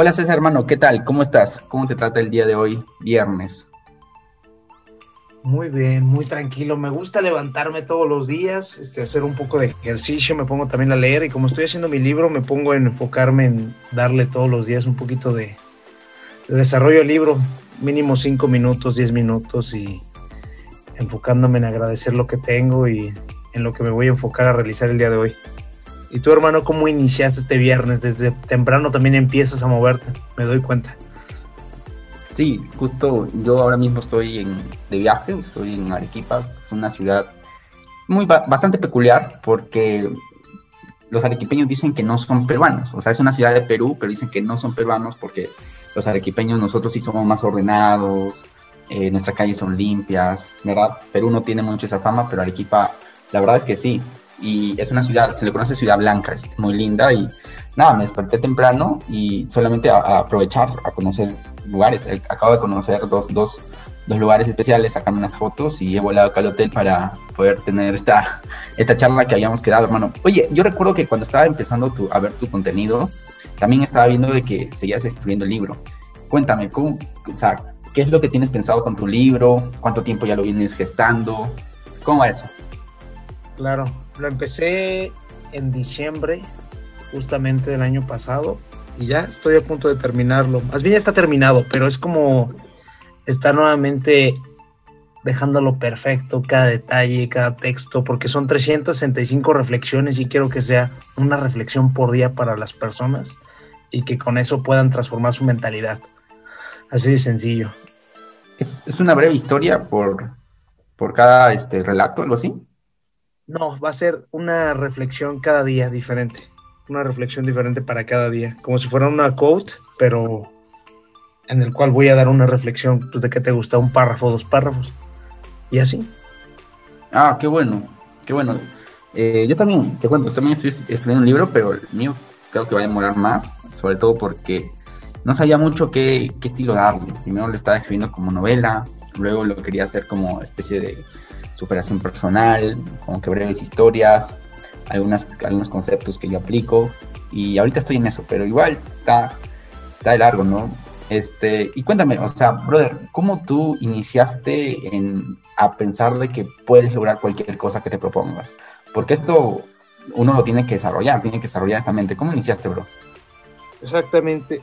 Hola César, hermano, ¿qué tal? ¿Cómo estás? ¿Cómo te trata el día de hoy, viernes? Muy bien, muy tranquilo. Me gusta levantarme todos los días, este, hacer un poco de ejercicio, me pongo también a leer y como estoy haciendo mi libro, me pongo en enfocarme en darle todos los días un poquito de, de desarrollo al libro, mínimo 5 minutos, 10 minutos y enfocándome en agradecer lo que tengo y en lo que me voy a enfocar a realizar el día de hoy. ¿Y tú, hermano, cómo iniciaste este viernes? Desde temprano también empiezas a moverte, me doy cuenta. Sí, justo yo ahora mismo estoy en, de viaje, estoy en Arequipa, es una ciudad muy bastante peculiar porque los arequipeños dicen que no son peruanos, o sea, es una ciudad de Perú, pero dicen que no son peruanos porque los arequipeños nosotros sí somos más ordenados, eh, nuestras calles son limpias, ¿verdad? Perú no tiene mucho esa fama, pero Arequipa, la verdad es que sí. Y es una ciudad, se le conoce ciudad blanca, es muy linda y nada, me desperté temprano y solamente a, aprovechar a conocer lugares. Eh, acabo de conocer dos, dos, dos lugares especiales, sacarme unas fotos y he volado acá al hotel para poder tener esta, esta charla que habíamos quedado, hermano. Oye, yo recuerdo que cuando estaba empezando a ver tu contenido, también estaba viendo de que seguías escribiendo el libro. Cuéntame, ¿cómo, o ¿Qué es lo que tienes pensado con tu libro? ¿Cuánto tiempo ya lo vienes gestando? ¿Cómo va eso? Claro, lo empecé en diciembre justamente del año pasado y ya estoy a punto de terminarlo. Más bien ya está terminado, pero es como estar nuevamente dejándolo perfecto, cada detalle, cada texto, porque son 365 reflexiones y quiero que sea una reflexión por día para las personas y que con eso puedan transformar su mentalidad. Así de sencillo. ¿Es, una breve historia por, por cada este, relato, algo así? No, va a ser una reflexión cada día diferente. Una reflexión diferente para cada día. Como si fuera una quote, pero en el cual voy a dar una reflexión pues, de qué te gusta, un párrafo, dos párrafos. Y así. Ah, qué bueno, qué bueno. Eh, yo también, te cuento, también estoy escribiendo un libro, pero el mío creo que va a demorar más, sobre todo porque no sabía mucho qué, estilo darle. Primero lo estaba escribiendo como novela, luego lo quería hacer como especie de superación personal, como que breves historias, algunas, algunos conceptos que yo aplico. Y ahorita estoy en eso, pero igual está, está de largo, ¿no? Este, y cuéntame, o sea, brother, ¿cómo tú iniciaste en, a pensar de que puedes lograr cualquier cosa que te propongas? Porque esto uno lo tiene que desarrollar, tiene que desarrollar esta mente. ¿Cómo iniciaste, bro? Exactamente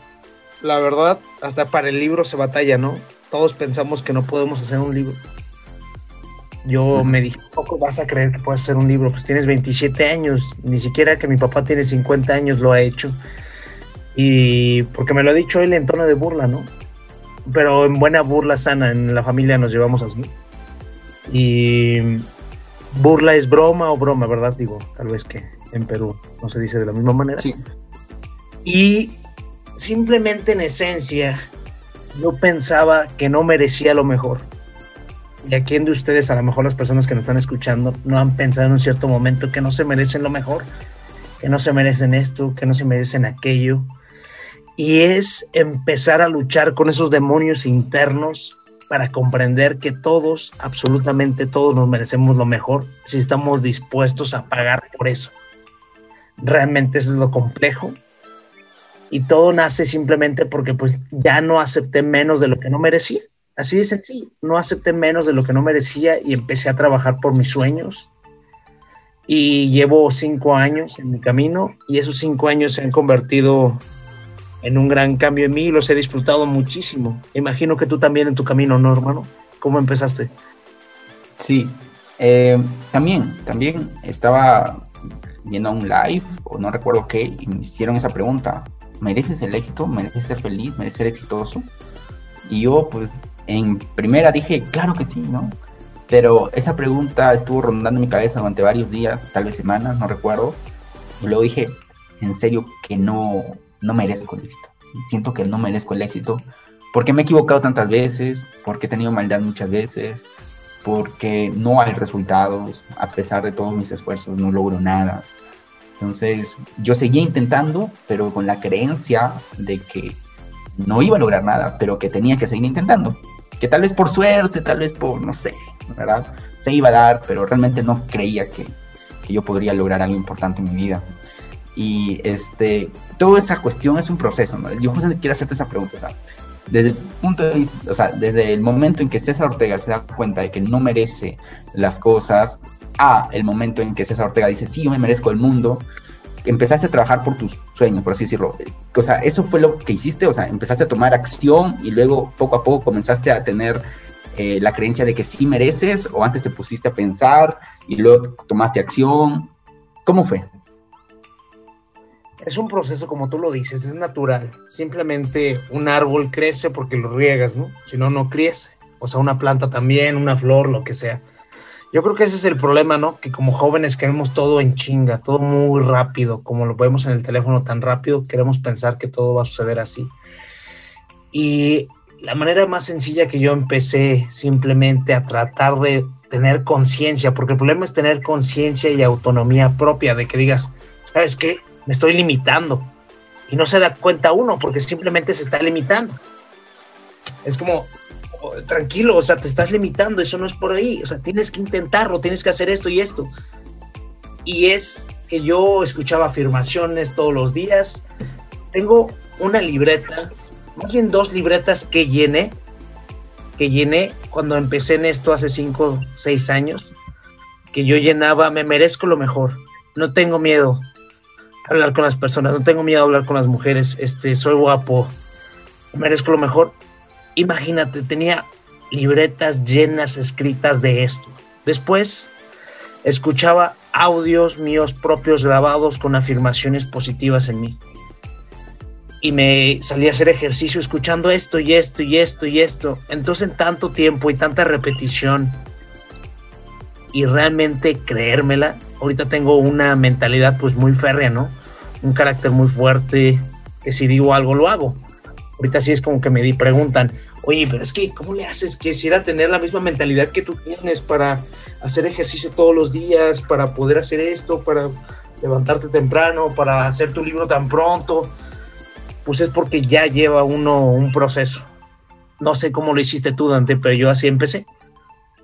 la verdad, hasta para el libro se batalla, ¿no? Todos pensamos que no podemos hacer un libro. Yo me dije, poco vas a creer que puedes hacer un libro? Pues tienes 27 años, ni siquiera que mi papá tiene 50 años lo ha hecho. Y porque me lo ha dicho él en tono de burla, ¿no? Pero en buena burla sana, en la familia nos llevamos así. Y burla es broma o broma, ¿verdad? Digo, tal vez que en Perú no se dice de la misma manera. Sí. Y simplemente en esencia, yo pensaba que no merecía lo mejor. ¿Y a quién de ustedes, a lo mejor las personas que nos están escuchando, no han pensado en un cierto momento que no se merecen lo mejor? Que no se merecen esto, que no se merecen aquello. Y es empezar a luchar con esos demonios internos para comprender que todos, absolutamente todos nos merecemos lo mejor si estamos dispuestos a pagar por eso. Realmente eso es lo complejo y todo nace simplemente porque pues ya no acepté menos de lo que no merecía. Así de sencillo, no acepté menos de lo que no merecía y empecé a trabajar por mis sueños. Y llevo cinco años en mi camino y esos cinco años se han convertido en un gran cambio en mí y los he disfrutado muchísimo. Imagino que tú también en tu camino, ¿no, hermano? ¿Cómo empezaste? Sí, eh, también, también estaba viendo un live o no recuerdo qué y me hicieron esa pregunta mereces el éxito, mereces ser feliz, mereces ser exitoso. Y yo, pues, en primera dije, claro que sí, ¿no? Pero esa pregunta estuvo rondando mi cabeza durante varios días, tal vez semanas, no recuerdo. Y luego dije, en serio, que no, no merezco el éxito. Siento que no merezco el éxito porque me he equivocado tantas veces, porque he tenido maldad muchas veces, porque no hay resultados, a pesar de todos mis esfuerzos, no logro nada. Entonces yo seguía intentando, pero con la creencia de que no iba a lograr nada, pero que tenía que seguir intentando. Que tal vez por suerte, tal vez por, no sé, ¿verdad? Se iba a dar, pero realmente no creía que, yo podría lograr algo importante en mi vida. Y este, toda esa cuestión es un proceso, ¿no? Yo justamente quiero hacerte esa pregunta, o sea, desde el punto de vista, o sea, desde el momento en que César Ortega se da cuenta de que no merece las cosas, a el momento en que César Ortega dice, sí, yo me merezco el mundo, empezaste a trabajar por tus sueños, por así decirlo. O sea, eso fue lo que hiciste, o sea, empezaste a tomar acción y luego poco a poco comenzaste a tener eh, la creencia de que sí mereces, o antes te pusiste a pensar y luego tomaste acción. ¿Cómo fue? Es un proceso, como tú lo dices, es natural. Simplemente un árbol crece porque lo riegas, ¿no? Si no, no crece. O sea, una planta también, una flor, lo que sea. Yo creo que ese es el problema, ¿no? Que como jóvenes queremos todo en chinga, todo muy rápido, como lo vemos en el teléfono tan rápido, queremos pensar que todo va a suceder así. Y la manera más sencilla que yo empecé simplemente a tratar de tener conciencia, porque el problema es tener conciencia y autonomía propia, de que digas, ¿sabes qué? me estoy limitando. Y no se da cuenta uno porque simplemente se está limitando. Es como, tranquilo, o sea, te estás limitando, eso no es por ahí, o sea, tienes que intentarlo, tienes que hacer esto y esto. Y es que yo escuchaba afirmaciones todos los días. Tengo una libreta, más bien dos libretas que llené, que llené cuando empecé en esto hace cinco, seis años, que yo llenaba, me merezco lo mejor, no tengo miedo, hablar con las personas, no tengo miedo a hablar con las mujeres, este, soy guapo, merezco lo mejor. Imagínate, tenía libretas llenas escritas de esto. Después escuchaba audios míos propios grabados con afirmaciones positivas en mí. Y me salía a hacer ejercicio escuchando esto y esto y esto y esto. Entonces en tanto tiempo y tanta repetición y realmente creérmela, ahorita tengo una mentalidad pues muy férrea, ¿no? Un carácter muy fuerte, que si digo algo lo hago. Ahorita sí es como que me di, preguntan, oye, pero es que, ¿cómo le haces? Quisiera tener la misma mentalidad que tú tienes para hacer ejercicio todos los días, para poder hacer esto, para levantarte temprano, para hacer tu libro tan pronto. Pues es porque ya lleva uno un proceso. No sé cómo lo hiciste tú, Dante, pero yo así empecé.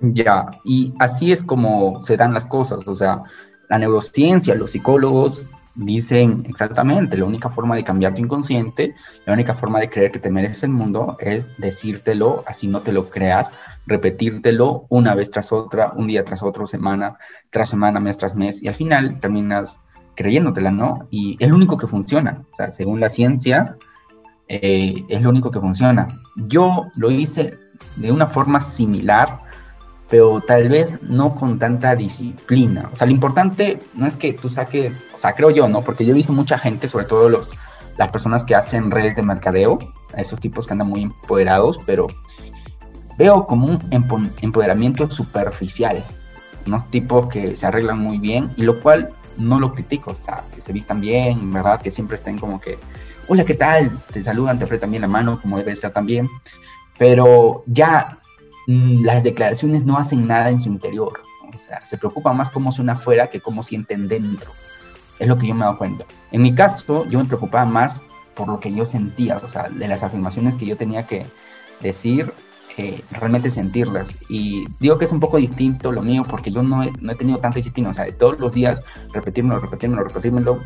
Ya, y así es como se dan las cosas, o sea, la neurociencia, los psicólogos dicen exactamente, la única forma de cambiar tu inconsciente, la única forma de creer que te mereces el mundo es decírtelo, así no te lo creas, repetírtelo una vez tras otra, un día tras otro, semana tras semana, mes tras mes, y al final terminas creyéndotela, ¿no? Y es lo único que funciona, o sea, según la ciencia, eh, es lo único que funciona. Yo lo hice de una forma similar, pero tal vez no con tanta disciplina. O sea, lo importante no es que tú saques, o sea, creo yo, ¿no? Porque yo he visto mucha gente, sobre todo los, las personas que hacen redes de mercadeo, esos tipos que andan muy empoderados, pero veo como un empoderamiento superficial, unos tipos que se arreglan muy bien, y lo cual no lo critico, o sea, que se vistan bien, ¿verdad? Que siempre estén como que, hola, ¿qué tal? Te saludan, te apretan bien la mano, como debe ser también, pero ya las declaraciones no hacen nada en su interior. O sea, se preocupa más cómo suena afuera que cómo sienten dentro. Es lo que yo me he dado cuenta. En mi caso, yo me preocupaba más por lo que yo sentía, o sea, de las afirmaciones que yo tenía que decir, eh, realmente sentirlas. Y digo que es un poco distinto lo mío porque yo no he, no he tenido tanta disciplina, o sea, de todos los días repetírmelo, repetírmelo, repetírmelo.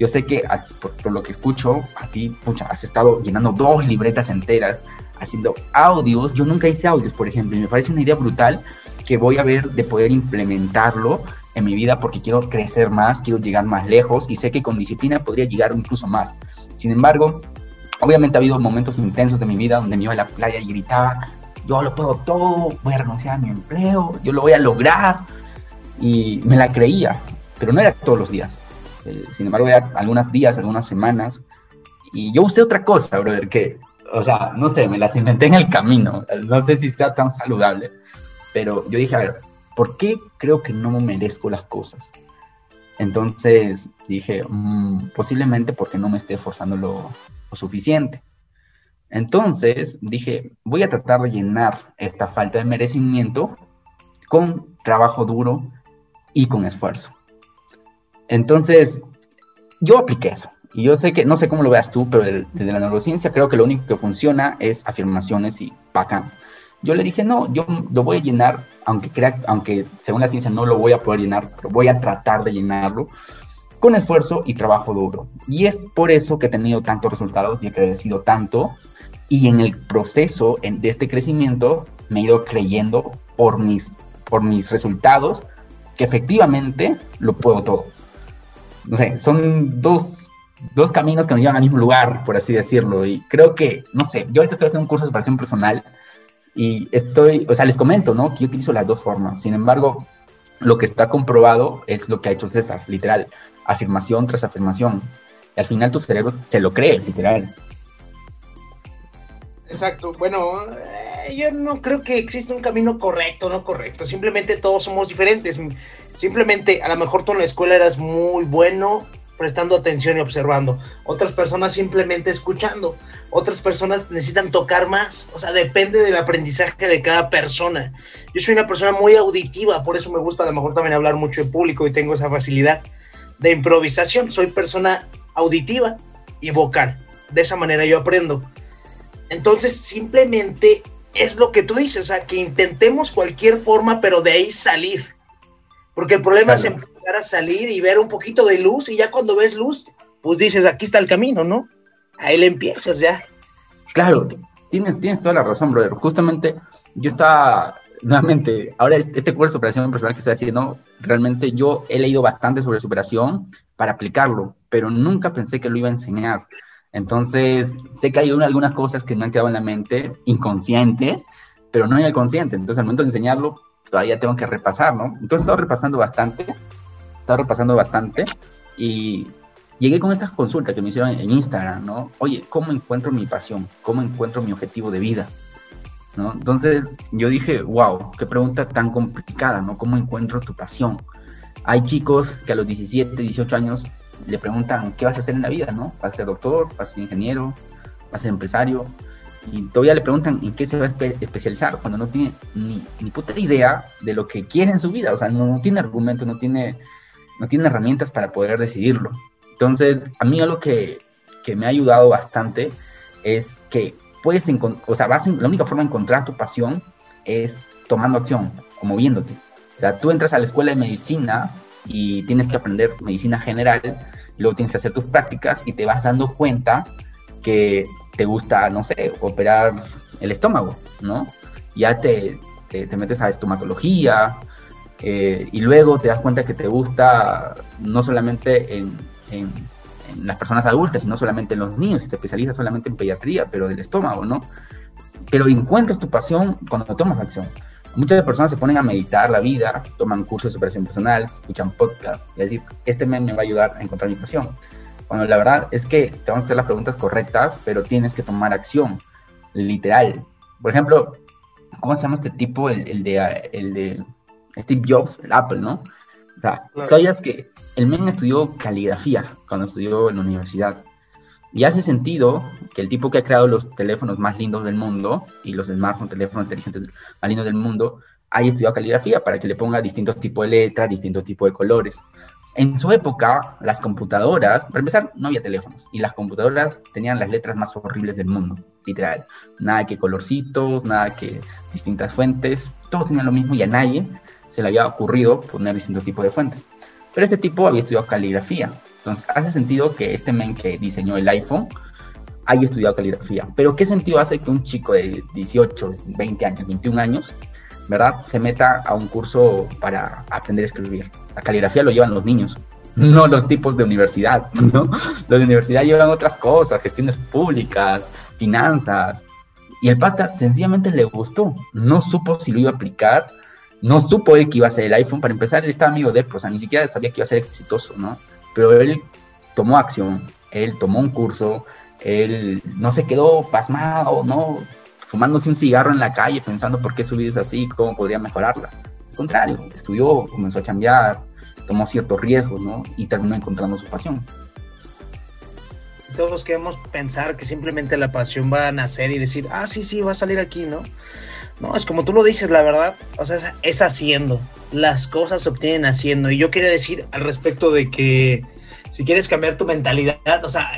Yo sé que por, lo que escucho, a ti, pucha, has estado llenando dos libretas enteras haciendo audios. Yo nunca hice audios, por ejemplo, y me parece una idea brutal que voy a ver de poder implementarlo en mi vida porque quiero crecer más, quiero llegar más lejos y sé que con disciplina podría llegar incluso más. Sin embargo, obviamente ha habido momentos intensos de mi vida donde me iba a la playa y gritaba, yo lo puedo todo, voy a renunciar a mi empleo, yo lo voy a lograr. Y me la creía, pero no era todos los días. Eh, sin embargo, era algunos días, algunas semanas. Y yo usé otra cosa, brother, que o sea, no sé, me las inventé en el camino. No sé si sea tan saludable. Pero yo dije, a ver, ¿por qué creo que no merezco las cosas? Entonces dije, mm, posiblemente porque no me esté esforzando lo, suficiente. Entonces dije, voy a tratar de llenar esta falta de merecimiento con trabajo duro y con esfuerzo. Entonces, yo apliqué eso. Y yo sé que, no sé cómo lo veas tú, pero desde la neurociencia creo que lo único que funciona es afirmaciones y bacán. Yo le dije, no, yo lo voy a llenar, aunque crea, aunque según la ciencia no lo voy a poder llenar, pero voy a tratar de llenarlo. con esfuerzo y trabajo duro. Y es por eso que he tenido tantos resultados y he crecido tanto. Y en el proceso de este crecimiento me he ido creyendo por mis, por mis resultados que efectivamente lo puedo todo. No sé, son dos, dos caminos que me llevan al mismo lugar, por así decirlo. Y creo que, no sé, yo ahorita estoy haciendo un curso de superación personal y estoy, o sea, les comento, ¿no? Que yo utilizo las dos formas. Sin embargo, lo que está comprobado es lo que ha hecho César, literal, afirmación tras afirmación. Y al final tu cerebro se lo cree, literal. Exacto. Bueno, eh, yo no creo que exista un camino correcto, no correcto. Simplemente todos somos diferentes. Simplemente, a lo mejor tú en la escuela eras muy bueno prestando atención y observando. Otras personas simplemente escuchando. Otras personas necesitan tocar más. O sea, depende del aprendizaje de cada persona. Yo soy una persona muy auditiva, por eso me gusta a lo mejor también hablar mucho en público y tengo esa facilidad de improvisación. Soy persona auditiva y vocal. De esa manera yo aprendo. Entonces, simplemente es lo que tú dices, o sea, que intentemos cualquier forma, pero de ahí salir. Porque el problema es empezar a salir y ver un poquito de luz y ya cuando ves luz, pues dices, aquí está el camino, ¿no? Ahí le empiezas ya. Claro, tienes, tienes toda la razón, brother. Justamente yo estaba, nuevamente, ahora este, este curso de superación personal que estoy haciendo, realmente yo he leído bastante sobre superación para aplicarlo, pero nunca pensé que lo iba a enseñar. Entonces, sé que hay algunas cosas que me han quedado en la mente inconsciente, pero no en el consciente. Entonces, al momento de enseñarlo, todavía tengo que repasar, ¿no? Entonces, he estado repasando bastante, he estado repasando bastante y llegué con estas consultas que me hicieron en Instagram, ¿no? Oye, ¿cómo encuentro mi pasión? ¿Cómo encuentro mi objetivo de vida? ¿No? Entonces, yo dije, wow, qué pregunta tan complicada, ¿no? ¿Cómo encuentro tu pasión? Hay chicos que a los 17, 18 años le preguntan qué vas a hacer en la vida, ¿no? ¿Vas a ser doctor? ¿Vas a ser ingeniero? ¿Vas a ser empresario? Y todavía le preguntan en qué se va a especializar cuando no tiene ni, ni, puta idea de lo que quiere en su vida, o sea, no, tiene argumento, no tiene, no tiene herramientas para poder decidirlo. Entonces, a mí algo que, que me ha ayudado bastante es que puedes o sea, vas la única forma de encontrar tu pasión es tomando acción o moviéndote. O sea, tú entras a la escuela de medicina y tienes que aprender medicina general, luego tienes que hacer tus prácticas y te vas dando cuenta que te gusta, no sé, operar el estómago, ¿no? Ya te, te, metes a estomatología eh, y luego te das cuenta que te gusta no solamente en, en, en, las personas adultas, sino solamente en los niños, y te especializas solamente en pediatría, pero del estómago, ¿no? Pero encuentras tu pasión cuando tomas acción. Muchas personas se ponen a meditar la vida, toman cursos de superación personal, escuchan podcasts y decir, este me, me va a ayudar a encontrar mi pasión. Cuando la verdad es que te van a hacer las preguntas correctas, pero tienes que tomar acción, literal. Por ejemplo, ¿cómo se llama este tipo? El, el de, el de Steve Jobs, el Apple, ¿no? O sea, claro. ¿sabías que el men estudió caligrafía cuando estudió en la universidad? Y hace sentido que el tipo que ha creado los teléfonos más lindos del mundo y los smartphones, teléfonos inteligentes más lindos del mundo, haya estudiado caligrafía para que le ponga distintos tipos de letras, distintos tipos de colores. En su época, las computadoras, para empezar, no había teléfonos y las computadoras tenían las letras más horribles del mundo, literal. Nada que colorcitos, nada que distintas fuentes, todos tenían lo mismo y a nadie se le había ocurrido poner distintos tipos de fuentes. Pero este tipo había estudiado caligrafía, entonces, hace sentido que este men que diseñó el iPhone haya estudiado caligrafía. Pero ¿qué sentido hace que un chico de 18, 20 años, 21 años, ¿verdad? Se meta a un curso para aprender a escribir. La caligrafía lo llevan los niños, no los tipos de universidad, ¿no? Los de universidad llevan otras cosas, gestiones públicas, finanzas. Y el pata sencillamente le gustó, no supo si lo iba a aplicar, no supo él que iba a ser el iPhone. Para empezar, él estaba amigo de él, o sea, ni siquiera sabía que iba a ser exitoso, ¿no? pero él tomó acción, él tomó un curso, él no se quedó pasmado, ¿no? Fumándose un cigarro en la calle pensando por qué su vida es así, cómo podría mejorarla. Al contrario, estudió, comenzó a cambiar, tomó ciertos riesgos, ¿no? Y terminó encontrando su pasión. Todos queremos pensar que simplemente la pasión va a nacer y decir, ah, sí, sí, va a salir aquí, ¿no? No, es como tú lo dices, la verdad, o sea, es haciendo. Las cosas se obtienen haciendo. Y yo quería decir al respecto de que si quieres cambiar tu mentalidad, o sea,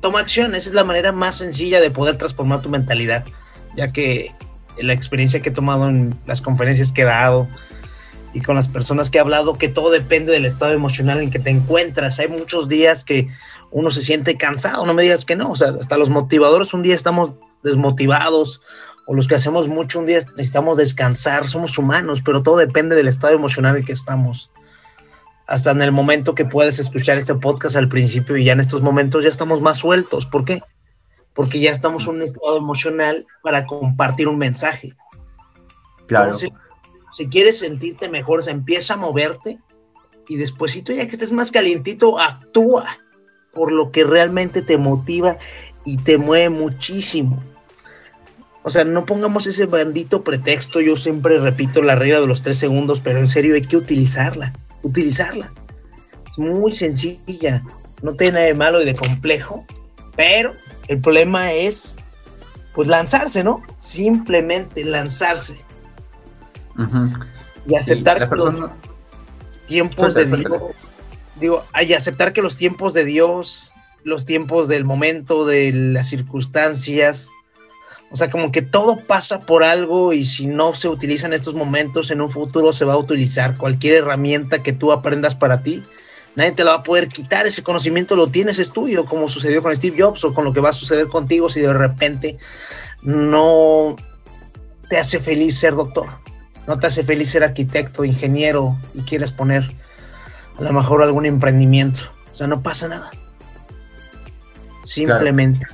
toma acción. Esa es la manera más sencilla de poder transformar tu mentalidad, ya que la experiencia que he tomado en las conferencias que he dado y con las personas que he hablado que todo depende del estado emocional en que te encuentras. Hay muchos días que uno se siente cansado, no me digas que no, o sea, hasta los motivadores un día estamos desmotivados o los que hacemos mucho un día necesitamos descansar, somos humanos, pero todo depende del estado emocional en que estamos. Hasta en el momento que puedes escuchar este podcast al principio y ya en estos momentos ya estamos más sueltos. ¿Por qué? Porque ya estamos en un estado emocional para compartir un mensaje. Claro si quieres sentirte mejor, se empieza a moverte y después, ya que estés más calientito, actúa por lo que realmente te motiva y te mueve muchísimo. O sea, no pongamos ese bandito pretexto. Yo siempre repito la regla de los tres segundos, pero en serio hay que utilizarla. Utilizarla. Es muy sencilla. No tiene nada de malo y de complejo. Pero el problema es, pues, lanzarse, ¿no? Simplemente lanzarse. Y aceptar que los tiempos de Dios, digo, y aceptar que los tiempos de Dios, los tiempos del momento, de las circunstancias, o sea, como que todo pasa por algo y si no se utiliza en estos momentos, en un futuro se va a utilizar. Cualquier herramienta que tú aprendas para ti, nadie te la va a poder quitar. Ese conocimiento lo tienes, es tuyo, como sucedió con Steve Jobs o con lo que va a suceder contigo si de repente no te hace feliz ser doctor no te hace feliz ser arquitecto, ingeniero y quieres poner a lo mejor algún emprendimiento. O sea, no pasa nada. Simplemente.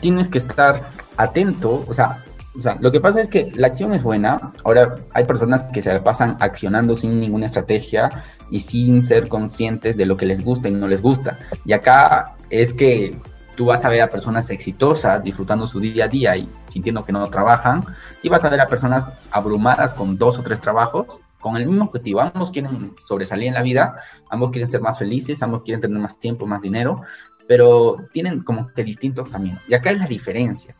Tienes que estar atento, o sea, o sea, lo que pasa es que la acción es buena. Ahora hay personas que se pasan accionando sin ninguna estrategia y sin ser conscientes de lo que les gusta y no les gusta. Y acá es que tú vas a ver a personas exitosas disfrutando su día a día y sintiendo que no trabajan, y vas a ver a personas abrumadas con dos o tres trabajos con el mismo objetivo. Ambos quieren sobresalir en la vida, ambos quieren ser más felices, ambos quieren tener más tiempo, más dinero, pero tienen como que distintos caminos. Y acá es la diferencia,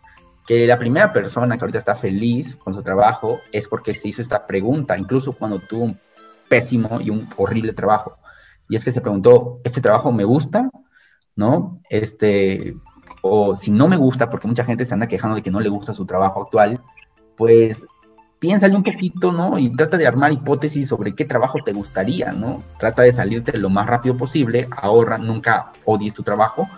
que la primera persona que ahorita está feliz con su trabajo es porque se hizo esta pregunta, incluso cuando tuvo un pésimo y un horrible trabajo. Y es que se preguntó, ¿este trabajo me gusta? ¿no? Este, o si no me gusta, porque mucha gente se anda quejando de que no le gusta su trabajo actual, pues piénsale un poquito, ¿no? Y trata de armar hipótesis sobre qué trabajo te gustaría, ¿no? Trata de salirte lo más rápido posible, ahorra, nunca odies tu trabajo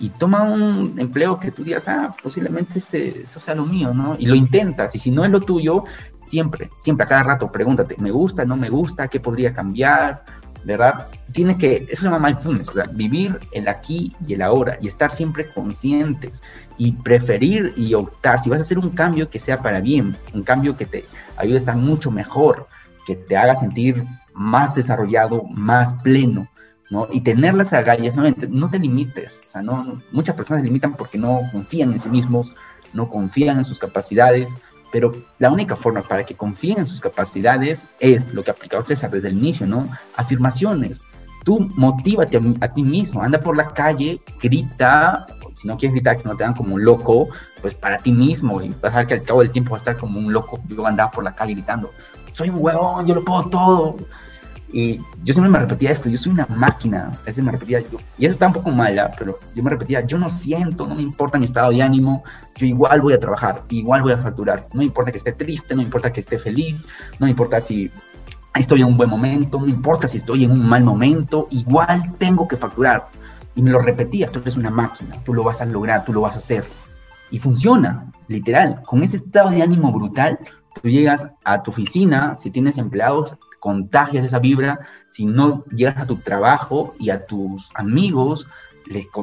y toma un empleo que tú digas, ah, posiblemente este, esto sea lo mío, ¿no? Y lo intentas, y si no es lo tuyo, siempre, siempre a cada rato pregúntate, ¿me gusta, no me gusta? ¿Qué podría cambiar? ¿verdad? Tienes que, eso se llama mindfulness, o sea, vivir el aquí y el ahora y estar siempre conscientes y preferir y optar, si vas a hacer un cambio que sea para bien, un cambio que te ayude a estar mucho mejor, que te haga sentir más desarrollado, más pleno, ¿no? Y tener las agallas, no, no te limites, o sea, no, muchas personas se limitan porque no confían en sí mismos, no confían en sus capacidades, pero la única forma para que confíen en sus capacidades es lo que ha aplicado César desde el inicio, ¿no? Afirmaciones. Tú motívate a, ti mismo, anda por la calle, grita, si no quieres gritar que no te dan como un loco, pues para ti mismo, y vas a ver que al cabo del tiempo vas a estar como un loco, yo andaba por la calle gritando, soy un huevón, yo lo puedo todo, y yo siempre me repetía esto, yo soy una máquina, ese me repetía yo, y eso está un poco mala, pero yo me repetía, yo no siento, no me importa mi estado de ánimo, yo igual voy a trabajar, igual voy a facturar, no me importa que esté triste, no me importa que esté feliz, no me importa si estoy en un buen momento, no me importa si estoy en un mal momento, igual tengo que facturar. Y me lo repetía, tú eres una máquina, tú lo vas a lograr, tú lo vas a hacer. Y funciona, literal, con ese estado de ánimo brutal, tú llegas a tu oficina, si tienes empleados, contagias esa vibra, si no llegas a tu trabajo y a tus amigos,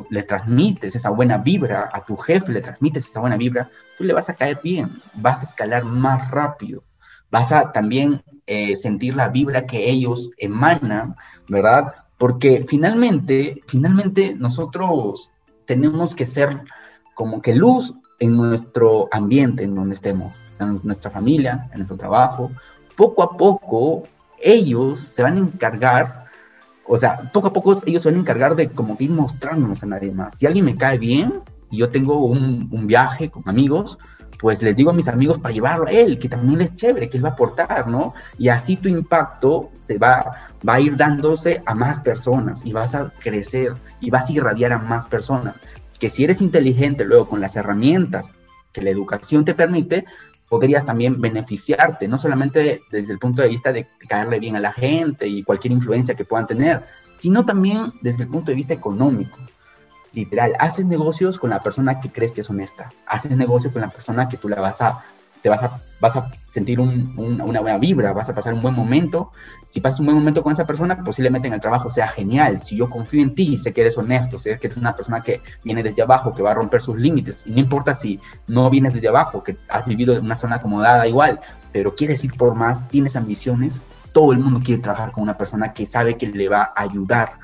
le, transmites esa buena vibra, a tu jefe le transmites esa buena vibra, tú le vas a caer bien, vas a escalar más rápido, vas a también eh, sentir la vibra que ellos emanan, ¿verdad? Porque finalmente, finalmente nosotros tenemos que ser como que luz en nuestro ambiente, en donde estemos, en nuestra familia, en nuestro trabajo. Poco a poco ellos se van a encargar, o sea, poco a poco ellos se van a encargar de como que ir mostrándonos a nadie más. Si alguien me cae bien y yo tengo un, viaje con amigos, pues les digo a mis amigos para llevarlo a él, que también es chévere, que él va a aportar, ¿no? Y así tu impacto se va, va a ir dándose a más personas y vas a crecer y vas a irradiar a más personas. Que si eres inteligente luego con las herramientas que la educación te permite, podrías también beneficiarte, no solamente desde el punto de vista de caerle bien a la gente y cualquier influencia que puedan tener, sino también desde el punto de vista económico. Literal, haces negocios con la persona que crees que es honesta, haces negocio con la persona que tú la vas a te vas a, vas a sentir una buena vibra, vas a pasar un buen momento. Si pasas un buen momento con esa persona, posiblemente en el trabajo sea genial. Si yo confío en ti, sé que eres honesto, sé que eres una persona que viene desde abajo, que va a romper sus límites. Y no importa si no vienes desde abajo, que has vivido en una zona acomodada igual, pero quieres ir por más, tienes ambiciones, todo el mundo quiere trabajar con una persona que sabe que le va a ayudar.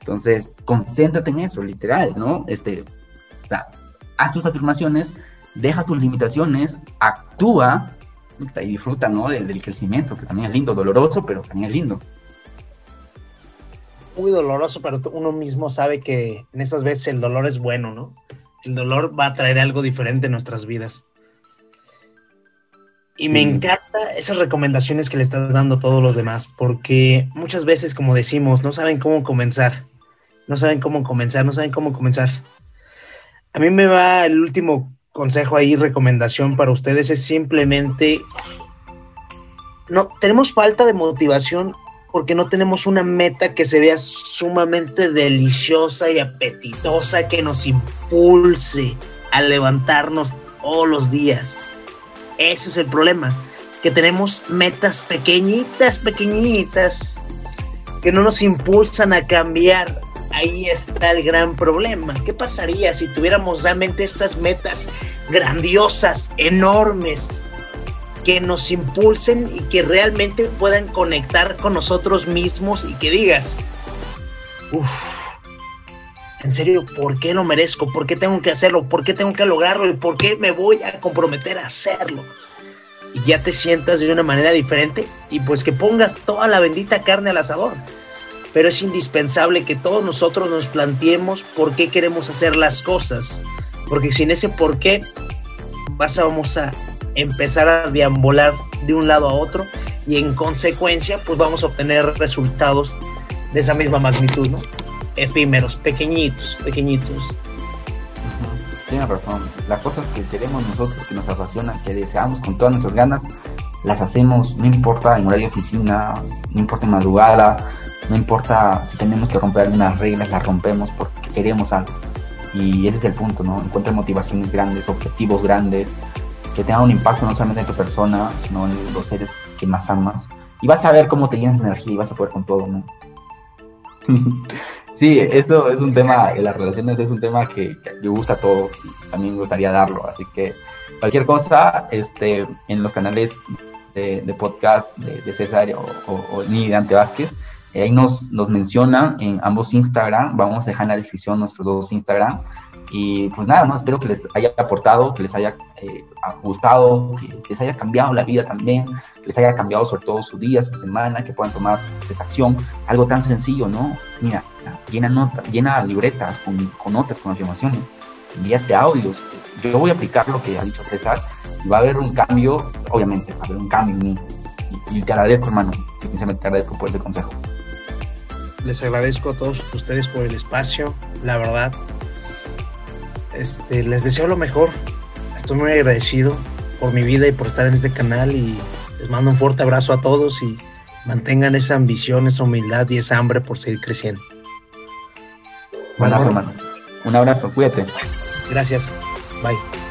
Entonces, concéntrate en eso, literal, ¿no? Este, o sea, haz tus afirmaciones, deja tus limitaciones, actúa y disfruta ¿no? del, crecimiento, que también es lindo, doloroso, pero también es lindo. Muy doloroso, pero uno mismo sabe que en esas veces el dolor es bueno, ¿no? El dolor va a traer algo diferente en nuestras vidas. Y me encanta esas recomendaciones que le estás dando a todos los demás, porque muchas veces, como decimos, no saben cómo comenzar, no saben cómo comenzar, no saben cómo comenzar. A mí me va el último consejo ahí, recomendación para ustedes es simplemente, no, tenemos falta de motivación porque no tenemos una meta que se vea sumamente deliciosa y apetitosa, que nos impulse a levantarnos todos los días. Ese es el problema, que tenemos metas pequeñitas, pequeñitas, que no nos impulsan a cambiar, ahí está el gran problema. ¿Qué pasaría si tuviéramos realmente estas metas grandiosas, enormes, que nos impulsen y que realmente puedan conectar con nosotros mismos y que digas, uff, en serio, ¿por qué lo merezco? ¿Por qué tengo que hacerlo? ¿Por qué tengo que lograrlo? ¿Y por qué me voy a comprometer a hacerlo? Y ya te sientas de una manera diferente y pues que pongas toda la bendita carne al asador pero es indispensable que todos nosotros nos planteemos por qué queremos hacer las cosas, porque sin ese por qué vas a, vamos a empezar a deambular de un lado a otro y en consecuencia pues vamos a obtener resultados de esa misma magnitud. Efímeros, pequeñitos, pequeñitos. Tienes razón, las cosas que queremos nosotros, que nos apasionan, que deseamos con todas nuestras ganas, las hacemos, no importa en horario oficina, no importa en madrugada, no importa si tenemos que romper algunas reglas, las rompemos porque queremos algo. Y ese es el punto, ¿no? Encuentra motivaciones grandes, objetivos grandes, que tengan un impacto no solamente en tu persona, sino en los seres que más amas. Y vas a ver cómo te llenas de energía y vas a poder con todo, ¿no? sí, eso es un tema, las relaciones es un tema que, que gusta a todos y también me gustaría darlo. Así que cualquier cosa, este, en los canales de, podcast de, César o, o, ni de Ante Vázquez, ahí nos, nos menciona en ambos Instagram, vamos a dejar en la descripción nuestros dos Instagram. Y pues nada, más espero que les haya aportado, que les haya eh, gustado, que les haya cambiado la vida también, que les haya cambiado sobre todo su día, su semana, que puedan tomar esa acción. Algo tan sencillo, ¿no? Mira, llena, nota, llena libretas con, con notas, con afirmaciones, envíate audios. Yo voy a aplicar lo que ha dicho César y va a haber un cambio, obviamente, va a haber un cambio en mí. Y, y te agradezco, hermano, sinceramente te agradezco por ese consejo les agradezco a todos ustedes por el espacio, la verdad. Este, les deseo lo mejor. Estoy muy agradecido por mi vida y por estar en este canal y les mando un fuerte abrazo a todos y mantengan esa ambición, esa humildad y esa hambre por seguir creciendo. Bueno, hermano. Un abrazo, cuídate. Gracias. Bye.